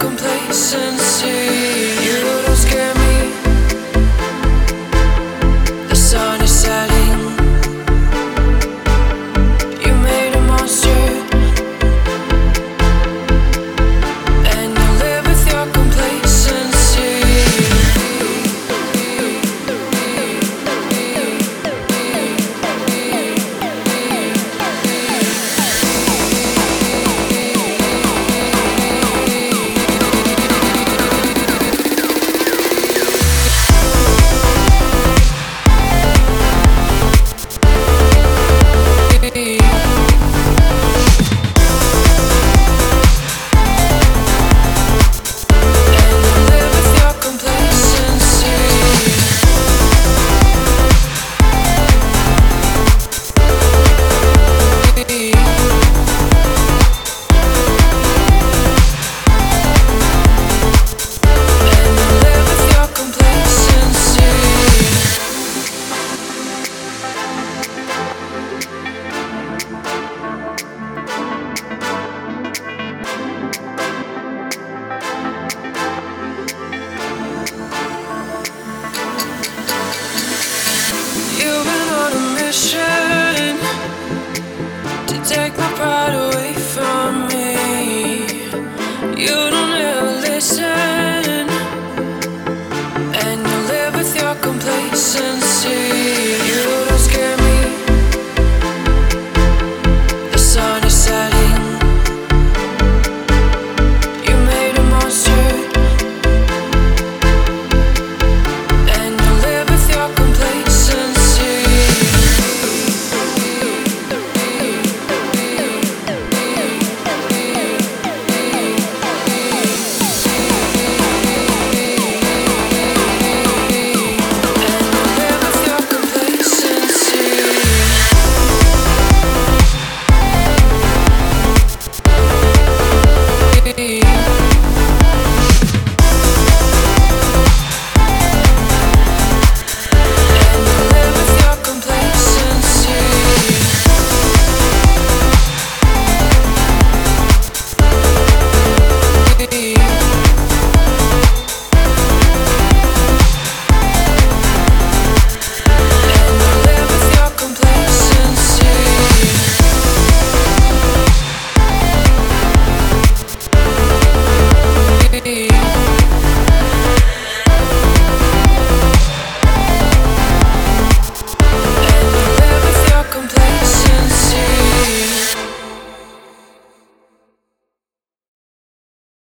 complacency. You've been on a mission to take my